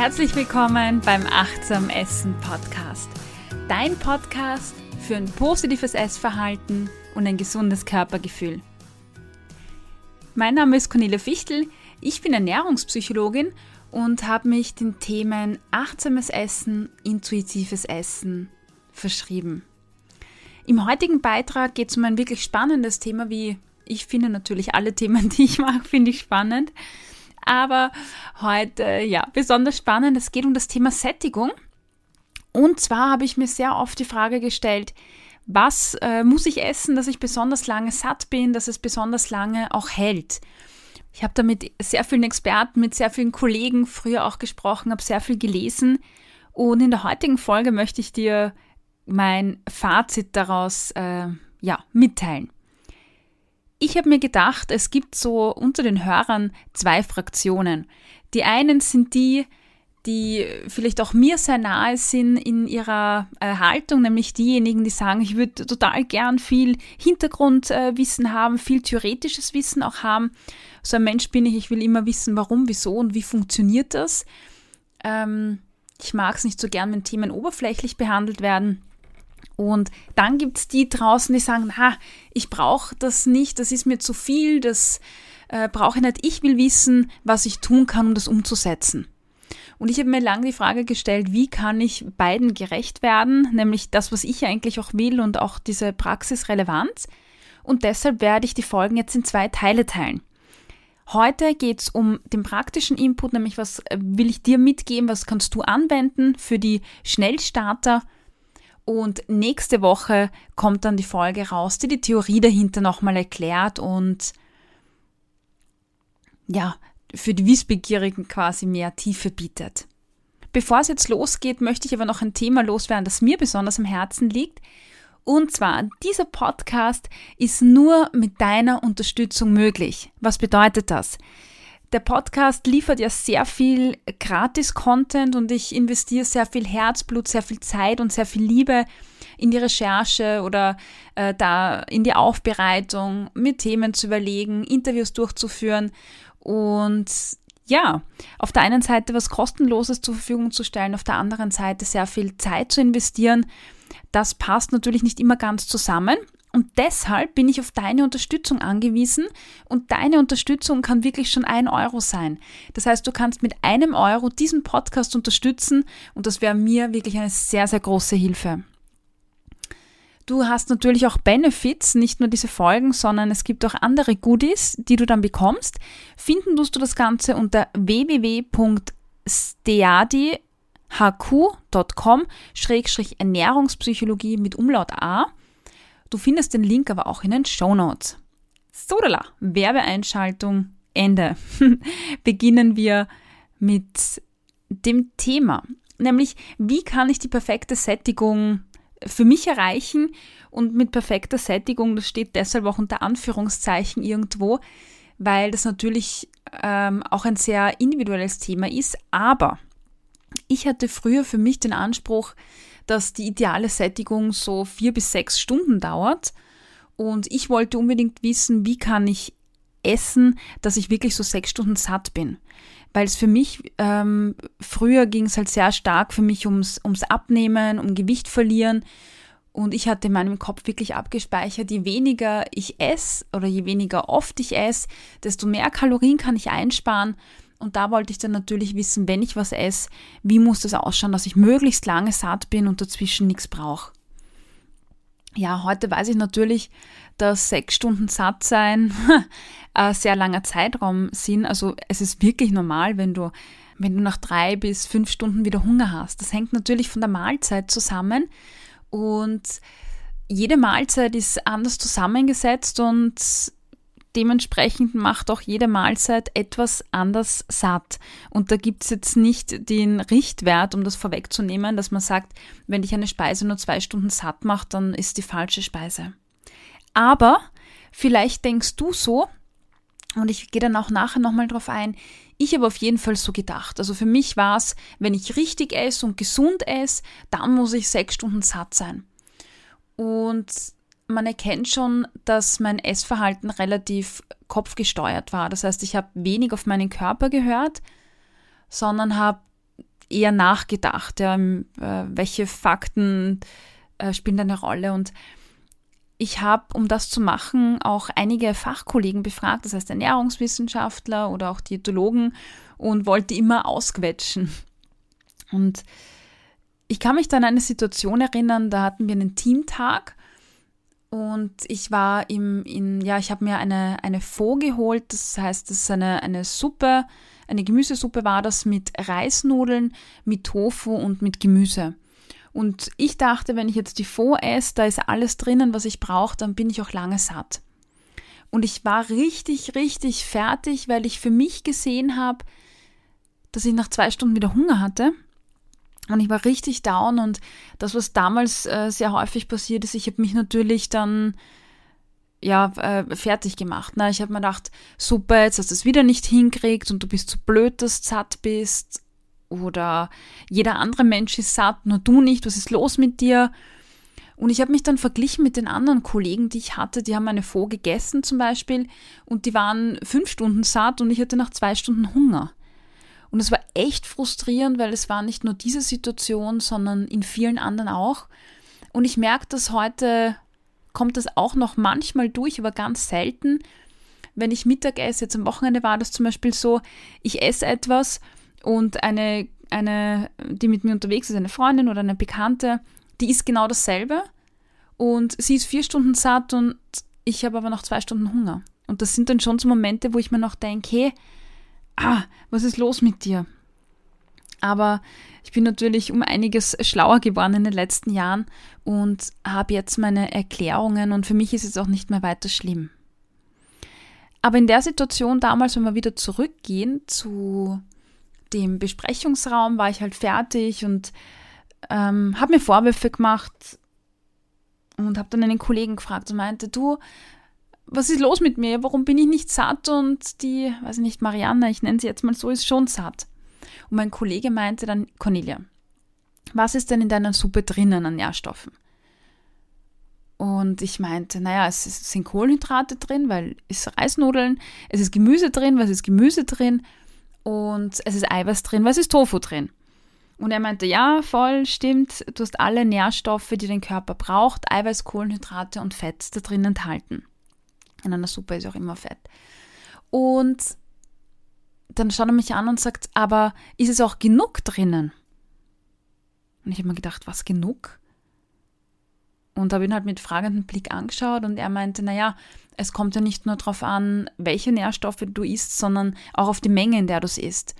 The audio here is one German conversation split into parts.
Herzlich willkommen beim Achtsam Essen Podcast. Dein Podcast für ein positives Essverhalten und ein gesundes Körpergefühl. Mein Name ist Cornelia Fichtel, ich bin Ernährungspsychologin und habe mich den Themen achtsames Essen, intuitives Essen verschrieben. Im heutigen Beitrag geht es um ein wirklich spannendes Thema, wie ich finde natürlich alle Themen, die ich mache, finde ich spannend. Aber heute, ja, besonders spannend. Es geht um das Thema Sättigung. Und zwar habe ich mir sehr oft die Frage gestellt, was äh, muss ich essen, dass ich besonders lange satt bin, dass es besonders lange auch hält. Ich habe da mit sehr vielen Experten, mit sehr vielen Kollegen früher auch gesprochen, habe sehr viel gelesen und in der heutigen Folge möchte ich dir mein Fazit daraus äh, ja, mitteilen. Ich habe mir gedacht, es gibt so unter den Hörern zwei Fraktionen. Die einen sind die, die vielleicht auch mir sehr nahe sind in ihrer äh, Haltung, nämlich diejenigen, die sagen, ich würde total gern viel Hintergrundwissen äh, haben, viel theoretisches Wissen auch haben. So ein Mensch bin ich, ich will immer wissen, warum, wieso und wie funktioniert das. Ähm, ich mag es nicht so gern, wenn Themen oberflächlich behandelt werden. Und dann gibt es die draußen, die sagen, na, ich brauche das nicht, das ist mir zu viel, das äh, brauche ich nicht. Ich will wissen, was ich tun kann, um das umzusetzen. Und ich habe mir lange die Frage gestellt, wie kann ich beiden gerecht werden, nämlich das, was ich eigentlich auch will und auch diese Praxisrelevanz. Und deshalb werde ich die Folgen jetzt in zwei Teile teilen. Heute geht es um den praktischen Input, nämlich was äh, will ich dir mitgeben, was kannst du anwenden für die Schnellstarter und nächste Woche kommt dann die Folge raus, die die Theorie dahinter nochmal erklärt und ja, für die Wissbegierigen quasi mehr Tiefe bietet. Bevor es jetzt losgeht, möchte ich aber noch ein Thema loswerden, das mir besonders am Herzen liegt. Und zwar, dieser Podcast ist nur mit deiner Unterstützung möglich. Was bedeutet das? Der Podcast liefert ja sehr viel Gratis-Content und ich investiere sehr viel Herzblut, sehr viel Zeit und sehr viel Liebe in die Recherche oder äh, da in die Aufbereitung, mir Themen zu überlegen, Interviews durchzuführen und ja, auf der einen Seite was Kostenloses zur Verfügung zu stellen, auf der anderen Seite sehr viel Zeit zu investieren. Das passt natürlich nicht immer ganz zusammen. Und deshalb bin ich auf deine Unterstützung angewiesen und deine Unterstützung kann wirklich schon ein Euro sein. Das heißt, du kannst mit einem Euro diesen Podcast unterstützen und das wäre mir wirklich eine sehr, sehr große Hilfe. Du hast natürlich auch Benefits, nicht nur diese Folgen, sondern es gibt auch andere Goodies, die du dann bekommst. Finden tust du das Ganze unter www.steadihq.com-ernährungspsychologie mit Umlaut A. Du findest den Link aber auch in den Show Notes. Sodala, Werbeeinschaltung, Ende. Beginnen wir mit dem Thema, nämlich wie kann ich die perfekte Sättigung für mich erreichen und mit perfekter Sättigung, das steht deshalb auch unter Anführungszeichen irgendwo, weil das natürlich ähm, auch ein sehr individuelles Thema ist, aber ich hatte früher für mich den Anspruch, dass die ideale Sättigung so vier bis sechs Stunden dauert. Und ich wollte unbedingt wissen, wie kann ich essen, dass ich wirklich so sechs Stunden satt bin. Weil es für mich, ähm, früher ging es halt sehr stark für mich ums, ums Abnehmen, um Gewicht verlieren. Und ich hatte in meinem Kopf wirklich abgespeichert, je weniger ich esse oder je weniger oft ich esse, desto mehr Kalorien kann ich einsparen. Und da wollte ich dann natürlich wissen, wenn ich was esse, wie muss das ausschauen, dass ich möglichst lange satt bin und dazwischen nichts brauche. Ja, heute weiß ich natürlich, dass sechs Stunden satt sein ein sehr langer Zeitraum sind. Also es ist wirklich normal, wenn du, wenn du nach drei bis fünf Stunden wieder Hunger hast. Das hängt natürlich von der Mahlzeit zusammen und jede Mahlzeit ist anders zusammengesetzt und dementsprechend macht auch jede Mahlzeit etwas anders satt. Und da gibt es jetzt nicht den Richtwert, um das vorwegzunehmen, dass man sagt, wenn dich eine Speise nur zwei Stunden satt macht, dann ist die falsche Speise. Aber vielleicht denkst du so, und ich gehe dann auch nachher nochmal drauf ein, ich habe auf jeden Fall so gedacht. Also für mich war es, wenn ich richtig esse und gesund esse, dann muss ich sechs Stunden satt sein. Und man erkennt schon, dass mein Essverhalten relativ kopfgesteuert war. Das heißt, ich habe wenig auf meinen Körper gehört, sondern habe eher nachgedacht, ja, äh, welche Fakten äh, spielen eine Rolle und ich habe, um das zu machen, auch einige Fachkollegen befragt, das heißt Ernährungswissenschaftler oder auch Diätologen und wollte immer ausquetschen. Und ich kann mich dann an eine Situation erinnern, da hatten wir einen Teamtag und ich war im, in, ja, ich habe mir eine, eine Faux geholt, das heißt, das ist eine, eine Suppe, eine Gemüsesuppe war das mit Reisnudeln, mit Tofu und mit Gemüse. Und ich dachte, wenn ich jetzt die Faux esse, da ist alles drinnen, was ich brauche, dann bin ich auch lange satt. Und ich war richtig, richtig fertig, weil ich für mich gesehen habe, dass ich nach zwei Stunden wieder Hunger hatte. Und ich war richtig down und das, was damals äh, sehr häufig passiert ist, ich habe mich natürlich dann ja, äh, fertig gemacht. Ne? Ich habe mir gedacht, super, jetzt hast du es wieder nicht hinkriegt und du bist zu blöd, dass du satt bist oder jeder andere Mensch ist satt, nur du nicht, was ist los mit dir? Und ich habe mich dann verglichen mit den anderen Kollegen, die ich hatte, die haben eine Faux gegessen zum Beispiel und die waren fünf Stunden satt und ich hatte nach zwei Stunden Hunger. Und es war echt frustrierend, weil es war nicht nur diese Situation, sondern in vielen anderen auch. Und ich merke, dass heute kommt das auch noch manchmal durch, aber ganz selten. Wenn ich Mittag esse, jetzt am Wochenende war das zum Beispiel so, ich esse etwas und eine, eine, die mit mir unterwegs ist, eine Freundin oder eine Bekannte, die isst genau dasselbe. Und sie ist vier Stunden satt und ich habe aber noch zwei Stunden Hunger. Und das sind dann schon so Momente, wo ich mir noch denke, hey, ah, was ist los mit dir? Aber ich bin natürlich um einiges schlauer geworden in den letzten Jahren und habe jetzt meine Erklärungen und für mich ist es auch nicht mehr weiter schlimm. Aber in der Situation damals, wenn wir wieder zurückgehen zu dem Besprechungsraum war ich halt fertig und ähm, habe mir Vorwürfe gemacht und habe dann einen Kollegen gefragt und meinte, du, was ist los mit mir? Warum bin ich nicht satt? Und die, weiß ich nicht, Marianne, ich nenne sie jetzt mal so, ist schon satt. Und mein Kollege meinte dann, Cornelia, was ist denn in deiner Suppe drinnen an Nährstoffen? Und ich meinte, naja, es sind Kohlenhydrate drin, weil es ist Reisnudeln, es ist Gemüse drin, was ist Gemüse drin? und es ist Eiweiß drin, was ist Tofu drin? Und er meinte, ja, voll, stimmt, du hast alle Nährstoffe, die dein Körper braucht, Eiweiß, Kohlenhydrate und Fett da drin enthalten. In einer Suppe ist auch immer Fett. Und dann schaut er mich an und sagt, aber ist es auch genug drinnen? Und ich habe mir gedacht, was genug? Und habe ihn halt mit fragendem Blick angeschaut und er meinte, naja, es kommt ja nicht nur darauf an, welche Nährstoffe du isst, sondern auch auf die Menge, in der du es isst.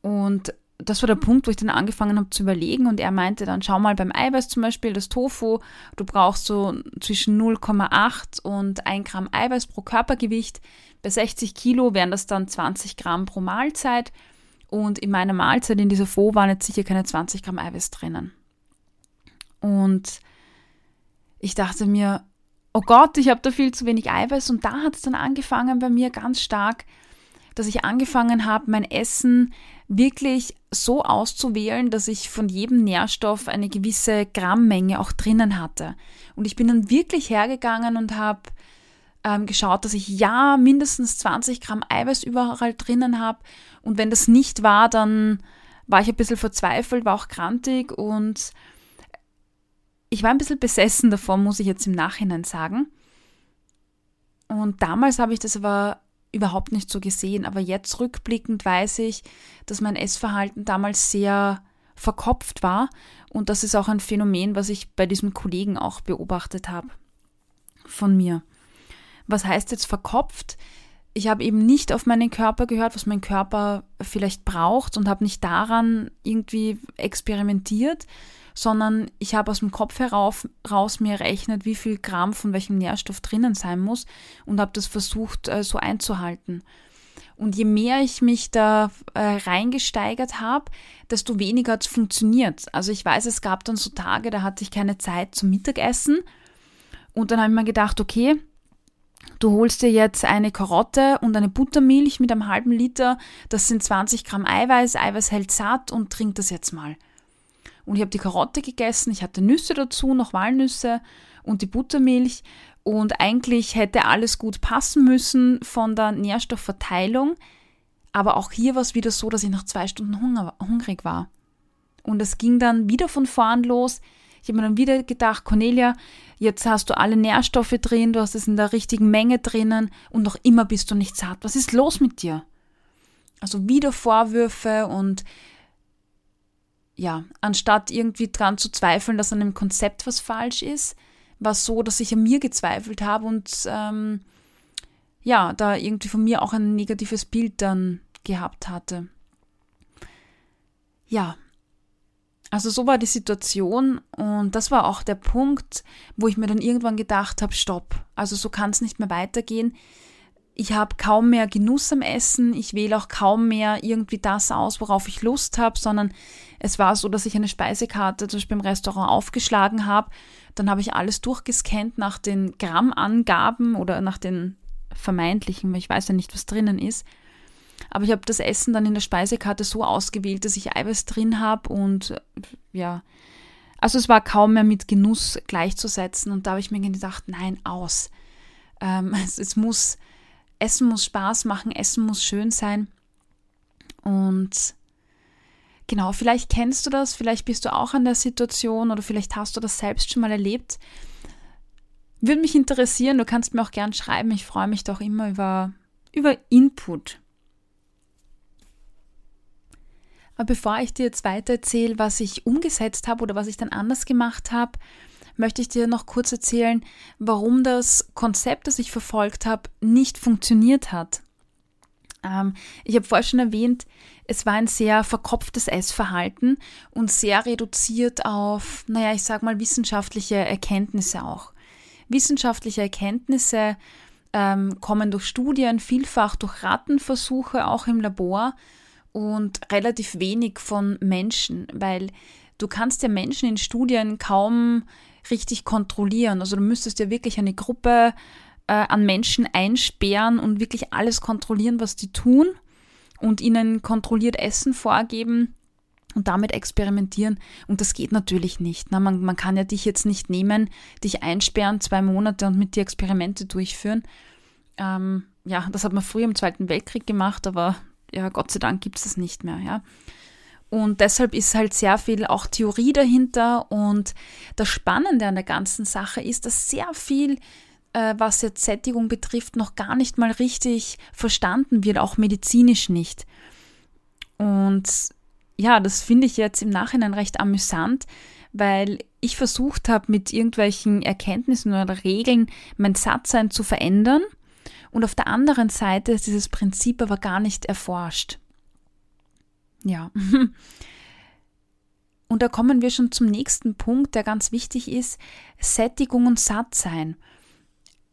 Und das war der Punkt, wo ich dann angefangen habe zu überlegen und er meinte dann, schau mal beim Eiweiß zum Beispiel, das Tofu, du brauchst so zwischen 0,8 und 1 Gramm Eiweiß pro Körpergewicht. Bei 60 Kilo wären das dann 20 Gramm pro Mahlzeit und in meiner Mahlzeit in dieser Faux waren jetzt sicher keine 20 Gramm Eiweiß drinnen. Und ich dachte mir, oh Gott, ich habe da viel zu wenig Eiweiß. Und da hat es dann angefangen bei mir ganz stark, dass ich angefangen habe, mein Essen wirklich so auszuwählen, dass ich von jedem Nährstoff eine gewisse Grammmenge auch drinnen hatte. Und ich bin dann wirklich hergegangen und habe ähm, geschaut, dass ich ja mindestens 20 Gramm Eiweiß überall drinnen habe. Und wenn das nicht war, dann war ich ein bisschen verzweifelt, war auch krantig und ich war ein bisschen besessen davon, muss ich jetzt im Nachhinein sagen. Und damals habe ich das aber überhaupt nicht so gesehen. Aber jetzt rückblickend weiß ich, dass mein Essverhalten damals sehr verkopft war. Und das ist auch ein Phänomen, was ich bei diesem Kollegen auch beobachtet habe von mir. Was heißt jetzt verkopft? Ich habe eben nicht auf meinen Körper gehört, was mein Körper vielleicht braucht und habe nicht daran irgendwie experimentiert, sondern ich habe aus dem Kopf herauf, raus mir errechnet, wie viel Gramm von welchem Nährstoff drinnen sein muss und habe das versucht äh, so einzuhalten. Und je mehr ich mich da äh, reingesteigert habe, desto weniger hat es funktioniert. Also ich weiß, es gab dann so Tage, da hatte ich keine Zeit zum Mittagessen. Und dann habe ich mir gedacht, okay, du holst dir jetzt eine Karotte und eine Buttermilch mit einem halben Liter. Das sind 20 Gramm Eiweiß. Eiweiß hält satt und trink das jetzt mal. Und ich habe die Karotte gegessen, ich hatte Nüsse dazu, noch Walnüsse und die Buttermilch. Und eigentlich hätte alles gut passen müssen von der Nährstoffverteilung. Aber auch hier war es wieder so, dass ich nach zwei Stunden Hunger, hungrig war. Und es ging dann wieder von vorn los. Ich habe mir dann wieder gedacht, Cornelia, jetzt hast du alle Nährstoffe drin, du hast es in der richtigen Menge drinnen und noch immer bist du nicht satt. Was ist los mit dir? Also wieder Vorwürfe und ja, anstatt irgendwie dran zu zweifeln, dass an dem Konzept was falsch ist, war es so, dass ich an mir gezweifelt habe und ähm, ja, da irgendwie von mir auch ein negatives Bild dann gehabt hatte. Ja, also so war die Situation und das war auch der Punkt, wo ich mir dann irgendwann gedacht habe, stopp, also so kann es nicht mehr weitergehen. Ich habe kaum mehr Genuss am Essen, ich wähle auch kaum mehr irgendwie das aus, worauf ich Lust habe, sondern es war so, dass ich eine Speisekarte zum Beispiel im Restaurant aufgeschlagen habe, dann habe ich alles durchgescannt nach den Grammangaben oder nach den vermeintlichen, weil ich weiß ja nicht, was drinnen ist. Aber ich habe das Essen dann in der Speisekarte so ausgewählt, dass ich Eiweiß drin habe und ja, also es war kaum mehr mit Genuss gleichzusetzen und da habe ich mir gedacht, nein, aus. Ähm, es, es muss, Essen muss Spaß machen, Essen muss schön sein und Genau, vielleicht kennst du das, vielleicht bist du auch an der Situation oder vielleicht hast du das selbst schon mal erlebt. Würde mich interessieren, du kannst mir auch gern schreiben. Ich freue mich doch immer über, über Input. Aber bevor ich dir jetzt weiter erzähle, was ich umgesetzt habe oder was ich dann anders gemacht habe, möchte ich dir noch kurz erzählen, warum das Konzept, das ich verfolgt habe, nicht funktioniert hat. Ähm, ich habe vorher schon erwähnt, es war ein sehr verkopftes Essverhalten und sehr reduziert auf, naja, ich sage mal, wissenschaftliche Erkenntnisse auch. Wissenschaftliche Erkenntnisse ähm, kommen durch Studien, vielfach durch Rattenversuche, auch im Labor und relativ wenig von Menschen, weil du kannst ja Menschen in Studien kaum richtig kontrollieren. Also du müsstest ja wirklich eine Gruppe äh, an Menschen einsperren und wirklich alles kontrollieren, was die tun und ihnen kontrolliert Essen vorgeben und damit experimentieren. Und das geht natürlich nicht. Ne? Man, man kann ja dich jetzt nicht nehmen, dich einsperren, zwei Monate und mit dir Experimente durchführen. Ähm, ja, das hat man früher im Zweiten Weltkrieg gemacht, aber ja, Gott sei Dank gibt es das nicht mehr, ja. Und deshalb ist halt sehr viel auch Theorie dahinter. Und das Spannende an der ganzen Sache ist, dass sehr viel, äh, was jetzt Sättigung betrifft, noch gar nicht mal richtig verstanden wird, auch medizinisch nicht. Und ja, das finde ich jetzt im Nachhinein recht amüsant, weil ich versucht habe, mit irgendwelchen Erkenntnissen oder Regeln mein Satzsein zu verändern und auf der anderen Seite ist dieses Prinzip aber gar nicht erforscht. Ja. Und da kommen wir schon zum nächsten Punkt, der ganz wichtig ist, Sättigung und Sattsein.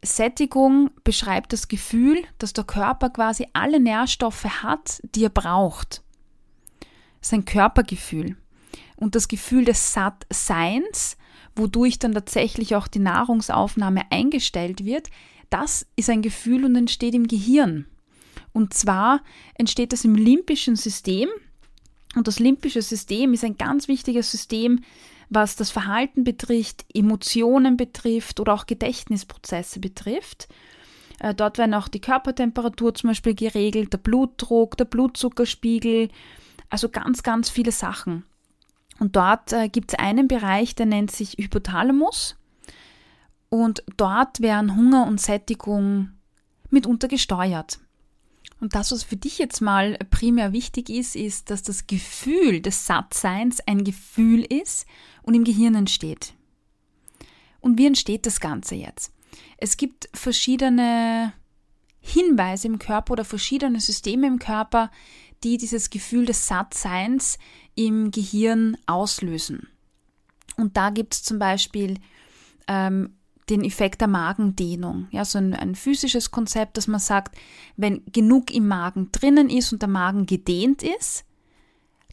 Sättigung beschreibt das Gefühl, dass der Körper quasi alle Nährstoffe hat, die er braucht. Sein Körpergefühl. Und das Gefühl des Sattseins, wodurch dann tatsächlich auch die Nahrungsaufnahme eingestellt wird, das ist ein Gefühl und entsteht im Gehirn. Und zwar entsteht das im limbischen System. Und das limbische System ist ein ganz wichtiges System, was das Verhalten betrifft, Emotionen betrifft oder auch Gedächtnisprozesse betrifft. Äh, dort werden auch die Körpertemperatur zum Beispiel geregelt, der Blutdruck, der Blutzuckerspiegel, also ganz, ganz viele Sachen. Und dort äh, gibt es einen Bereich, der nennt sich Hypothalamus. Und dort werden Hunger und Sättigung mitunter gesteuert. Und das, was für dich jetzt mal primär wichtig ist, ist, dass das Gefühl des Sattseins ein Gefühl ist und im Gehirn entsteht. Und wie entsteht das Ganze jetzt? Es gibt verschiedene Hinweise im Körper oder verschiedene Systeme im Körper, die dieses Gefühl des Sattseins im Gehirn auslösen. Und da gibt es zum Beispiel ähm, den Effekt der Magendehnung. Ja, so ein, ein, physisches Konzept, dass man sagt, wenn genug im Magen drinnen ist und der Magen gedehnt ist,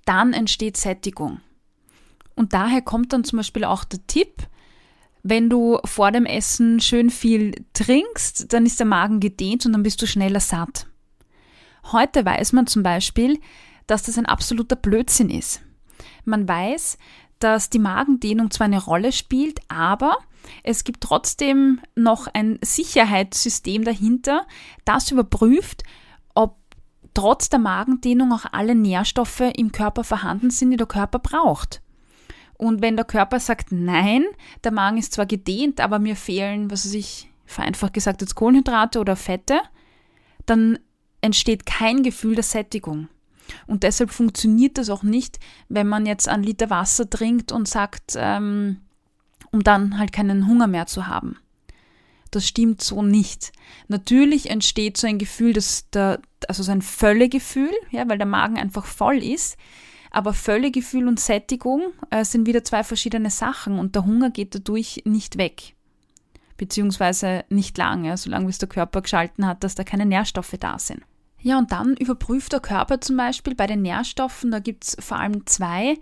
dann entsteht Sättigung. Und daher kommt dann zum Beispiel auch der Tipp, wenn du vor dem Essen schön viel trinkst, dann ist der Magen gedehnt und dann bist du schneller satt. Heute weiß man zum Beispiel, dass das ein absoluter Blödsinn ist. Man weiß, dass die Magendehnung zwar eine Rolle spielt, aber es gibt trotzdem noch ein Sicherheitssystem dahinter, das überprüft, ob trotz der Magendehnung auch alle Nährstoffe im Körper vorhanden sind, die der Körper braucht. Und wenn der Körper sagt, nein, der Magen ist zwar gedehnt, aber mir fehlen, was weiß ich, vereinfacht gesagt jetzt Kohlenhydrate oder Fette, dann entsteht kein Gefühl der Sättigung. Und deshalb funktioniert das auch nicht, wenn man jetzt einen Liter Wasser trinkt und sagt, ähm, um dann halt keinen Hunger mehr zu haben. Das stimmt so nicht. Natürlich entsteht so ein Gefühl, dass der, also so ein Völlegefühl, ja, weil der Magen einfach voll ist. Aber Völlegefühl und Sättigung äh, sind wieder zwei verschiedene Sachen und der Hunger geht dadurch nicht weg. Beziehungsweise nicht lange, solange bis der Körper geschalten hat, dass da keine Nährstoffe da sind. Ja, und dann überprüft der Körper zum Beispiel bei den Nährstoffen, da gibt es vor allem zwei,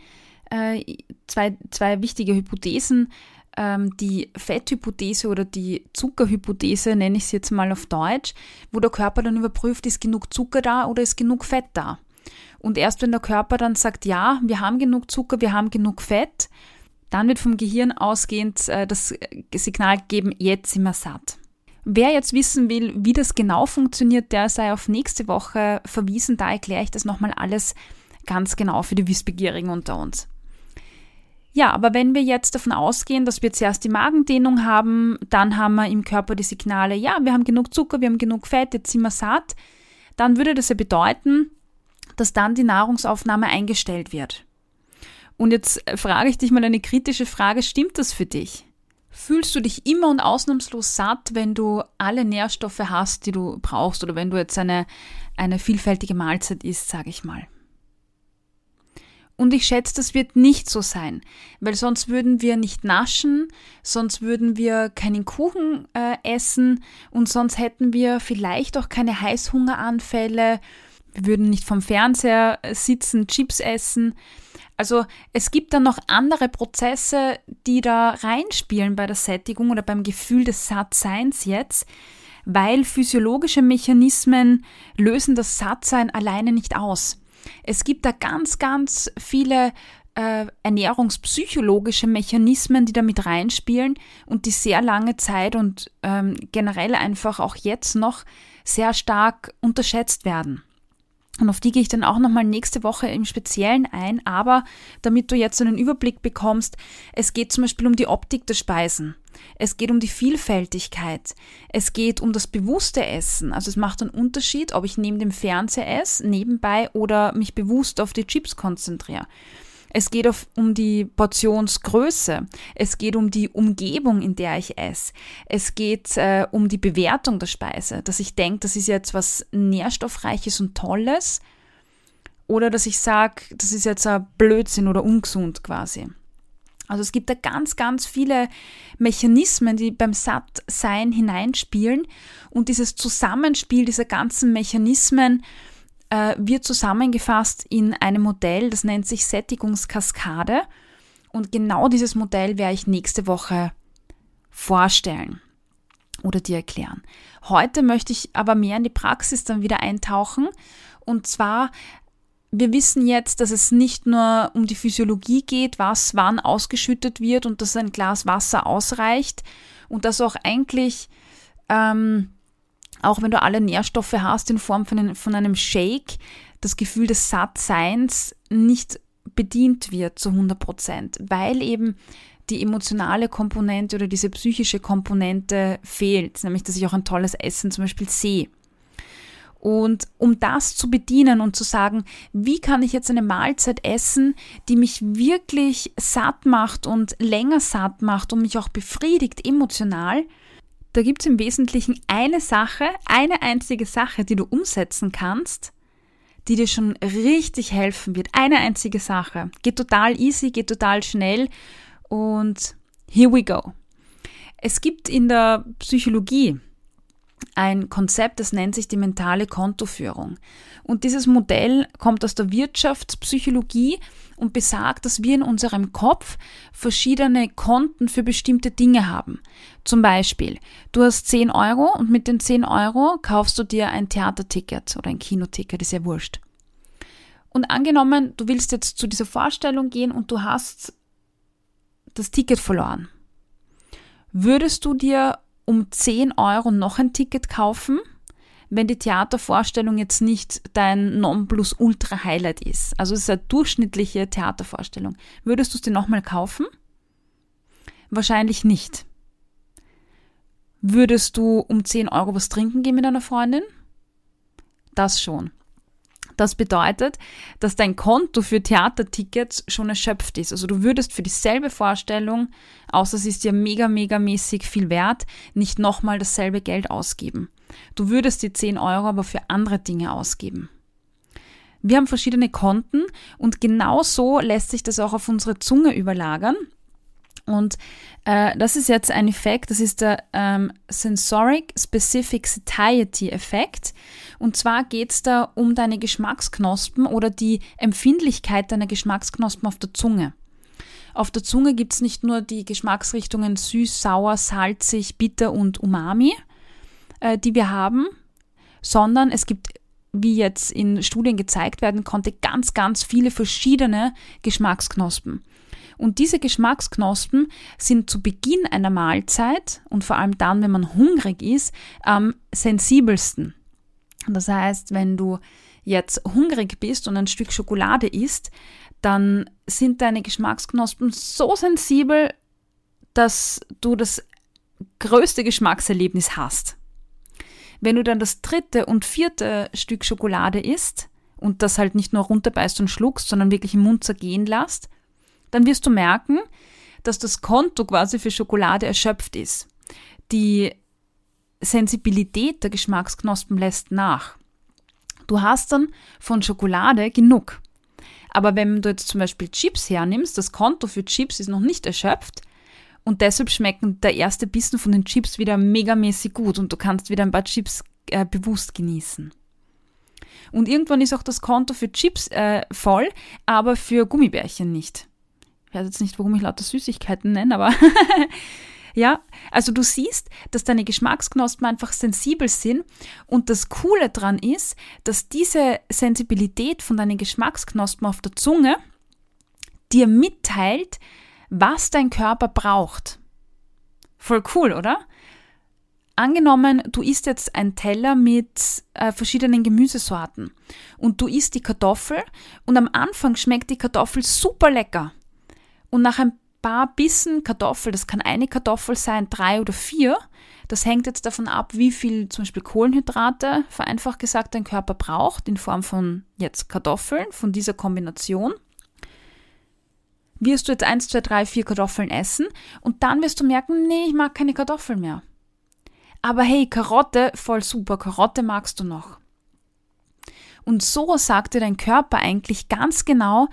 äh, zwei, zwei wichtige Hypothesen. Ähm, die Fetthypothese oder die Zuckerhypothese, nenne ich sie jetzt mal auf Deutsch, wo der Körper dann überprüft, ist genug Zucker da oder ist genug Fett da. Und erst wenn der Körper dann sagt, ja, wir haben genug Zucker, wir haben genug Fett, dann wird vom Gehirn ausgehend äh, das Signal geben, jetzt sind wir satt. Wer jetzt wissen will, wie das genau funktioniert, der sei auf nächste Woche verwiesen. Da erkläre ich das nochmal alles ganz genau für die Wissbegierigen unter uns. Ja, aber wenn wir jetzt davon ausgehen, dass wir zuerst die Magendehnung haben, dann haben wir im Körper die Signale, ja, wir haben genug Zucker, wir haben genug Fett, jetzt sind wir satt, dann würde das ja bedeuten, dass dann die Nahrungsaufnahme eingestellt wird. Und jetzt frage ich dich mal eine kritische Frage, stimmt das für dich? Fühlst du dich immer und ausnahmslos satt, wenn du alle Nährstoffe hast, die du brauchst oder wenn du jetzt eine, eine vielfältige Mahlzeit isst, sage ich mal? Und ich schätze, das wird nicht so sein, weil sonst würden wir nicht naschen, sonst würden wir keinen Kuchen äh, essen und sonst hätten wir vielleicht auch keine Heißhungeranfälle, wir würden nicht vom Fernseher sitzen, Chips essen. Also es gibt dann noch andere Prozesse, die da reinspielen bei der Sättigung oder beim Gefühl des Sattseins jetzt, weil physiologische Mechanismen lösen das Sattsein alleine nicht aus. Es gibt da ganz, ganz viele äh, ernährungspsychologische Mechanismen, die da mit reinspielen und die sehr lange Zeit und ähm, generell einfach auch jetzt noch sehr stark unterschätzt werden. Und auf die gehe ich dann auch nochmal nächste Woche im Speziellen ein. Aber damit du jetzt einen Überblick bekommst, es geht zum Beispiel um die Optik der Speisen. Es geht um die Vielfältigkeit. Es geht um das bewusste Essen. Also es macht einen Unterschied, ob ich neben dem Fernseher esse, nebenbei oder mich bewusst auf die Chips konzentriere. Es geht um die Portionsgröße. Es geht um die Umgebung, in der ich esse. Es geht äh, um die Bewertung der Speise, dass ich denke, das ist jetzt was Nährstoffreiches und Tolles. Oder dass ich sage, das ist jetzt ein Blödsinn oder ungesund quasi. Also es gibt da ganz, ganz viele Mechanismen, die beim Sattsein hineinspielen. Und dieses Zusammenspiel dieser ganzen Mechanismen äh, wird zusammengefasst in einem Modell, das nennt sich Sättigungskaskade. Und genau dieses Modell werde ich nächste Woche vorstellen oder dir erklären. Heute möchte ich aber mehr in die Praxis dann wieder eintauchen. Und zwar, wir wissen jetzt, dass es nicht nur um die Physiologie geht, was wann ausgeschüttet wird und dass ein Glas Wasser ausreicht und dass auch eigentlich ähm, auch wenn du alle Nährstoffe hast in Form von, einem, von einem Shake, das Gefühl des Sattseins nicht bedient wird zu 100 Prozent, weil eben die emotionale Komponente oder diese psychische Komponente fehlt, nämlich dass ich auch ein tolles Essen zum Beispiel sehe. Und um das zu bedienen und zu sagen, wie kann ich jetzt eine Mahlzeit essen, die mich wirklich satt macht und länger satt macht und mich auch befriedigt emotional, da gibt es im Wesentlichen eine Sache, eine einzige Sache, die du umsetzen kannst, die dir schon richtig helfen wird. Eine einzige Sache. Geht total easy, geht total schnell und here we go. Es gibt in der Psychologie ein Konzept, das nennt sich die mentale Kontoführung. Und dieses Modell kommt aus der Wirtschaftspsychologie und besagt, dass wir in unserem Kopf verschiedene Konten für bestimmte Dinge haben. Zum Beispiel, du hast 10 Euro und mit den 10 Euro kaufst du dir ein Theaterticket oder ein Kinoticket, ist ja wurscht. Und angenommen, du willst jetzt zu dieser Vorstellung gehen und du hast das Ticket verloren. Würdest du dir um 10 Euro noch ein Ticket kaufen, wenn die Theatervorstellung jetzt nicht dein Nonplusultra-Highlight ist. Also es ist eine durchschnittliche Theatervorstellung. Würdest du es dir nochmal kaufen? Wahrscheinlich nicht. Würdest du um 10 Euro was trinken gehen mit einer Freundin? Das schon. Das bedeutet, dass dein Konto für Theatertickets schon erschöpft ist. Also du würdest für dieselbe Vorstellung, außer es ist dir mega, mega mäßig viel wert, nicht nochmal dasselbe Geld ausgeben. Du würdest die 10 Euro aber für andere Dinge ausgeben. Wir haben verschiedene Konten und genau so lässt sich das auch auf unsere Zunge überlagern. Und äh, das ist jetzt ein Effekt, das ist der ähm, Sensoric Specific Satiety Effekt. Und zwar geht es da um deine Geschmacksknospen oder die Empfindlichkeit deiner Geschmacksknospen auf der Zunge. Auf der Zunge gibt es nicht nur die Geschmacksrichtungen süß, sauer, salzig, bitter und umami, äh, die wir haben, sondern es gibt, wie jetzt in Studien gezeigt werden konnte, ganz, ganz viele verschiedene Geschmacksknospen. Und diese Geschmacksknospen sind zu Beginn einer Mahlzeit und vor allem dann, wenn man hungrig ist, am sensibelsten. Das heißt, wenn du jetzt hungrig bist und ein Stück Schokolade isst, dann sind deine Geschmacksknospen so sensibel, dass du das größte Geschmackserlebnis hast. Wenn du dann das dritte und vierte Stück Schokolade isst und das halt nicht nur runterbeißt und schluckst, sondern wirklich im Mund zergehen lässt, dann wirst du merken, dass das Konto quasi für Schokolade erschöpft ist. Die Sensibilität der Geschmacksknospen lässt nach. Du hast dann von Schokolade genug. Aber wenn du jetzt zum Beispiel Chips hernimmst, das Konto für Chips ist noch nicht erschöpft und deshalb schmecken der erste Bissen von den Chips wieder megamäßig gut und du kannst wieder ein paar Chips äh, bewusst genießen. Und irgendwann ist auch das Konto für Chips äh, voll, aber für Gummibärchen nicht. Ich weiß jetzt nicht, warum ich lauter Süßigkeiten nenne, aber ja, also du siehst, dass deine Geschmacksknospen einfach sensibel sind und das Coole dran ist, dass diese Sensibilität von deinen Geschmacksknospen auf der Zunge dir mitteilt, was dein Körper braucht. Voll cool, oder? Angenommen, du isst jetzt einen Teller mit äh, verschiedenen Gemüsesorten und du isst die Kartoffel und am Anfang schmeckt die Kartoffel super lecker. Und nach ein paar Bissen Kartoffel, das kann eine Kartoffel sein, drei oder vier, das hängt jetzt davon ab, wie viel zum Beispiel Kohlenhydrate, vereinfacht gesagt, dein Körper braucht, in Form von jetzt Kartoffeln, von dieser Kombination. Wirst du jetzt eins, zwei, drei, vier Kartoffeln essen und dann wirst du merken, nee, ich mag keine Kartoffeln mehr. Aber hey, Karotte, voll super, Karotte magst du noch. Und so sagt dir dein Körper eigentlich ganz genau,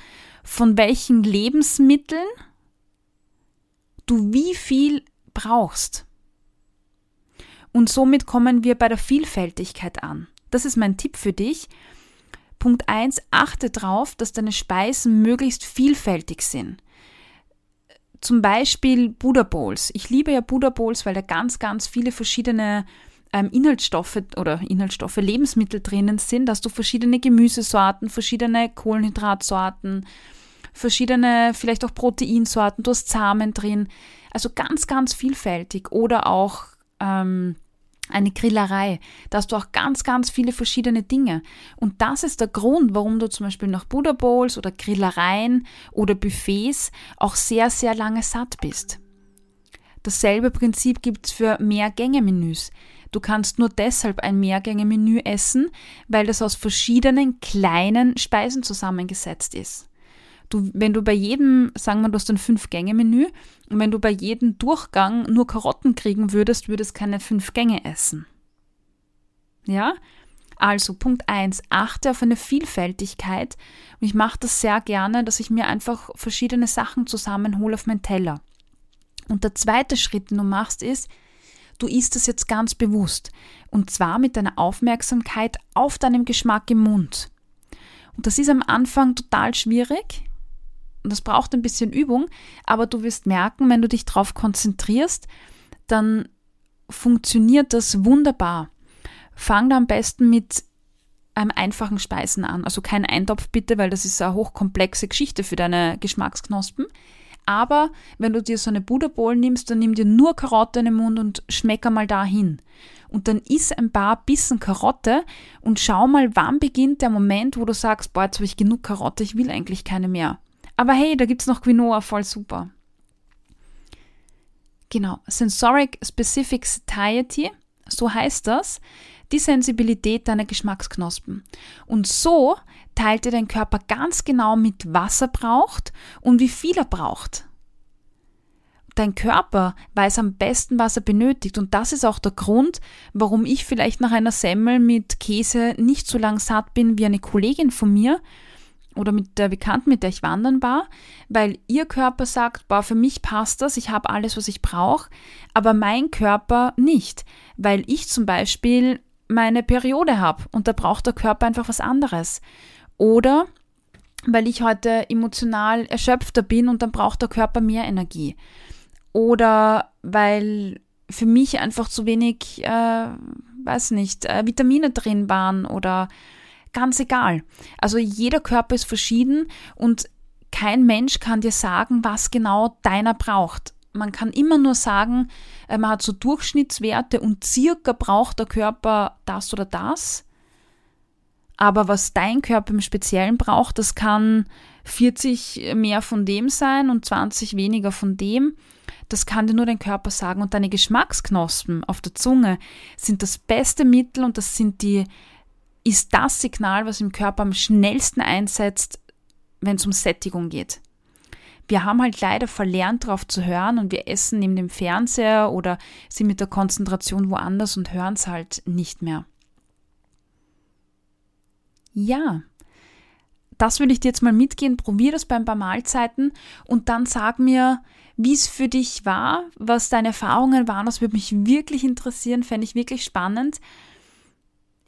von welchen Lebensmitteln du wie viel brauchst. Und somit kommen wir bei der Vielfältigkeit an. Das ist mein Tipp für dich. Punkt 1, achte darauf, dass deine Speisen möglichst vielfältig sind. Zum Beispiel Buddha Bowls. Ich liebe ja Buddha Bowls, weil da ganz, ganz viele verschiedene ähm, Inhaltsstoffe oder Inhaltsstoffe, Lebensmittel drinnen sind, dass du verschiedene Gemüsesorten, verschiedene Kohlenhydratsorten, verschiedene, vielleicht auch Proteinsorten, du hast Samen drin. Also ganz, ganz vielfältig. Oder auch ähm, eine Grillerei. Da hast du auch ganz, ganz viele verschiedene Dinge. Und das ist der Grund, warum du zum Beispiel nach Buddha Bowls oder Grillereien oder Buffets auch sehr, sehr lange satt bist. Dasselbe Prinzip gibt es für Mehrgänge-Menüs. Du kannst nur deshalb ein Mehrgänge-Menü essen, weil das aus verschiedenen kleinen Speisen zusammengesetzt ist. Du, wenn du bei jedem, sagen wir, du hast ein Fünf-Gänge-Menü und wenn du bei jedem Durchgang nur Karotten kriegen würdest, würdest keine fünf Gänge essen. Ja? Also Punkt 1, achte auf eine Vielfältigkeit und ich mache das sehr gerne, dass ich mir einfach verschiedene Sachen zusammenhole auf meinen Teller. Und der zweite Schritt, den du machst, ist, du isst es jetzt ganz bewusst und zwar mit deiner Aufmerksamkeit auf deinem Geschmack im Mund. Und das ist am Anfang total schwierig, und das braucht ein bisschen Übung, aber du wirst merken, wenn du dich darauf konzentrierst, dann funktioniert das wunderbar. Fang da am besten mit einem einfachen Speisen an. Also kein Eintopf bitte, weil das ist eine hochkomplexe Geschichte für deine Geschmacksknospen. Aber wenn du dir so eine Buddha Bowl nimmst, dann nimm dir nur Karotte in den Mund und schmeck einmal dahin. und dann iss ein paar Bissen Karotte und schau mal, wann beginnt der Moment, wo du sagst, boah, jetzt habe ich genug Karotte, ich will eigentlich keine mehr. Aber hey, da gibt es noch Quinoa, voll super. Genau, Sensoric Specific Satiety, so heißt das, die Sensibilität deiner Geschmacksknospen. Und so teilt dir dein Körper ganz genau mit, was er braucht und wie viel er braucht. Dein Körper weiß am besten, was er benötigt. Und das ist auch der Grund, warum ich vielleicht nach einer Semmel mit Käse nicht so lang satt bin wie eine Kollegin von mir, oder mit der Bekannten, mit der ich wandern war, weil ihr Körper sagt, boah, für mich passt das, ich habe alles, was ich brauche, aber mein Körper nicht, weil ich zum Beispiel meine Periode habe und da braucht der Körper einfach was anderes. Oder weil ich heute emotional erschöpfter bin und dann braucht der Körper mehr Energie. Oder weil für mich einfach zu wenig, äh, weiß nicht, äh, Vitamine drin waren oder Ganz egal. Also jeder Körper ist verschieden und kein Mensch kann dir sagen, was genau deiner braucht. Man kann immer nur sagen, äh, man hat so Durchschnittswerte und circa braucht der Körper das oder das. Aber was dein Körper im Speziellen braucht, das kann 40 mehr von dem sein und 20 weniger von dem. Das kann dir nur dein Körper sagen. Und deine Geschmacksknospen auf der Zunge sind das beste Mittel und das sind die ist das Signal, was im Körper am schnellsten einsetzt, wenn es um Sättigung geht. Wir haben halt leider verlernt, darauf zu hören und wir essen neben dem Fernseher oder sind mit der Konzentration woanders und hören es halt nicht mehr. Ja, das würde ich dir jetzt mal mitgehen. Probier das bei ein paar Mahlzeiten und dann sag mir, wie es für dich war, was deine Erfahrungen waren. Das würde mich wirklich interessieren, fände ich wirklich spannend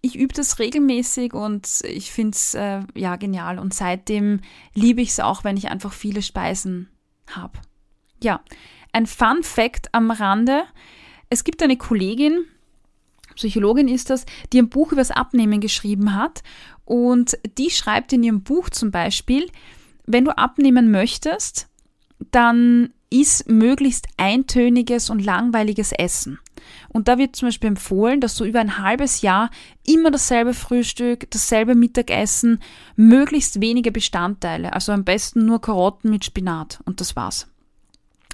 ich übe das regelmäßig und ich finde es äh, ja genial. Und seitdem liebe ich es auch, wenn ich einfach viele Speisen habe. Ja, ein Fun Fact am Rande. Es gibt eine Kollegin, Psychologin ist das, die ein Buch übers Abnehmen geschrieben hat. Und die schreibt in ihrem Buch zum Beispiel, wenn du abnehmen möchtest, dann ist möglichst eintöniges und langweiliges Essen. Und da wird zum Beispiel empfohlen, dass du über ein halbes Jahr immer dasselbe Frühstück, dasselbe Mittagessen, möglichst wenige Bestandteile, also am besten nur Karotten mit Spinat und das war's.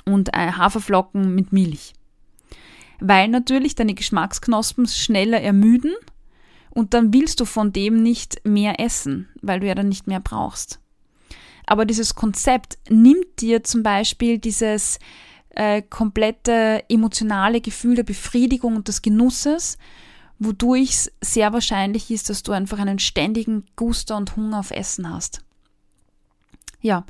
Und äh, Haferflocken mit Milch. Weil natürlich deine Geschmacksknospen schneller ermüden und dann willst du von dem nicht mehr essen, weil du ja dann nicht mehr brauchst. Aber dieses Konzept nimmt dir zum Beispiel dieses äh, komplette emotionale Gefühl der Befriedigung und des Genusses, wodurch es sehr wahrscheinlich ist, dass du einfach einen ständigen Guster und Hunger auf Essen hast. Ja,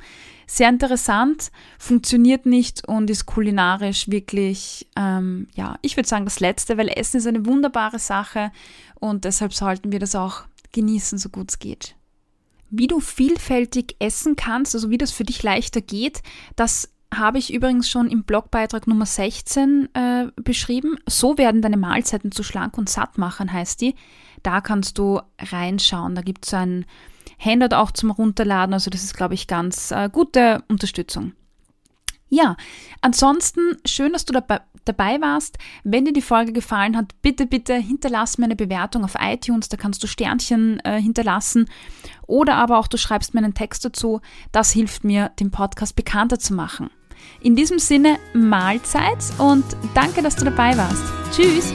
sehr interessant, funktioniert nicht und ist kulinarisch wirklich, ähm, ja, ich würde sagen das Letzte, weil Essen ist eine wunderbare Sache und deshalb sollten wir das auch genießen, so gut es geht. Wie du vielfältig essen kannst, also wie das für dich leichter geht, das habe ich übrigens schon im Blogbeitrag Nummer 16 äh, beschrieben. So werden deine Mahlzeiten zu schlank und satt machen, heißt die. Da kannst du reinschauen. Da gibt es ein Handout auch zum Runterladen. Also das ist, glaube ich, ganz äh, gute Unterstützung. Ja, ansonsten schön, dass du dabei, dabei warst. Wenn dir die Folge gefallen hat, bitte, bitte hinterlass mir eine Bewertung auf iTunes. Da kannst du Sternchen äh, hinterlassen. Oder aber auch du schreibst mir einen Text dazu. Das hilft mir, den Podcast bekannter zu machen. In diesem Sinne, Mahlzeit und danke, dass du dabei warst. Tschüss!